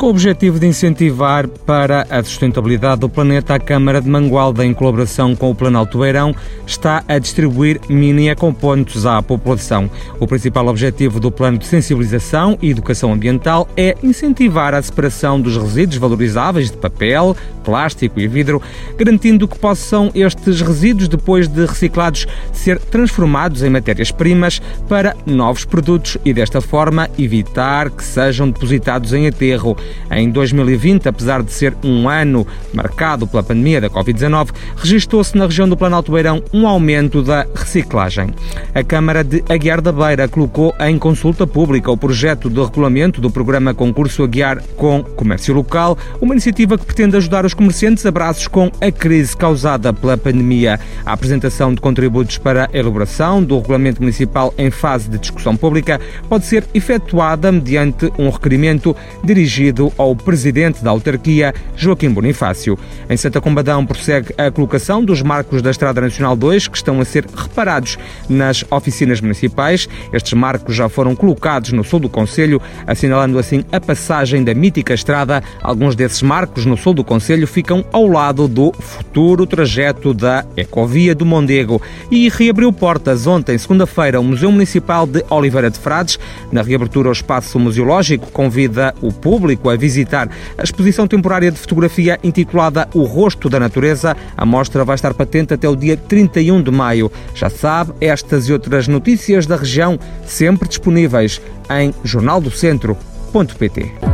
com o objetivo de incentivar para a sustentabilidade do planeta, a Câmara de Mangualda, em colaboração com o Planalto Beirão, está a distribuir mini ecompontos à população. O principal objetivo do plano de sensibilização e educação ambiental é incentivar a separação dos resíduos valorizáveis de papel, plástico e vidro, garantindo que possam estes resíduos, depois de reciclados, ser transformados em matérias-primas para novos produtos e, desta forma, evitar que sejam depositados em aterro. Em 2020, apesar de ser um ano marcado pela pandemia da Covid-19, registrou-se na região do Planalto Beirão um aumento da reciclagem. A Câmara de Aguiar da Beira colocou em consulta pública o projeto de regulamento do programa Concurso Aguiar com Comércio Local, uma iniciativa que pretende ajudar os comerciantes a braços com a crise causada pela pandemia. A apresentação de contributos para a elaboração do regulamento municipal em fase de discussão pública pode ser efetuada mediante um requerimento dirigido ao presidente da autarquia, Joaquim Bonifácio. Em Santa Combadão prossegue a colocação dos marcos da Estrada Nacional 2, que estão a ser reparados nas oficinas municipais. Estes marcos já foram colocados no sul do Conselho, assinalando assim a passagem da mítica estrada. Alguns desses marcos no sul do Conselho ficam ao lado do futuro trajeto da Ecovia do Mondego. E reabriu portas ontem, segunda-feira, o Museu Municipal de Oliveira de Frades. Na reabertura ao espaço museológico, convida o público a visitar a exposição temporária de fotografia intitulada O Rosto da Natureza. A mostra vai estar patente até o dia 31 de maio. Já sabe, estas e outras notícias da região sempre disponíveis em jornaldocentro.pt.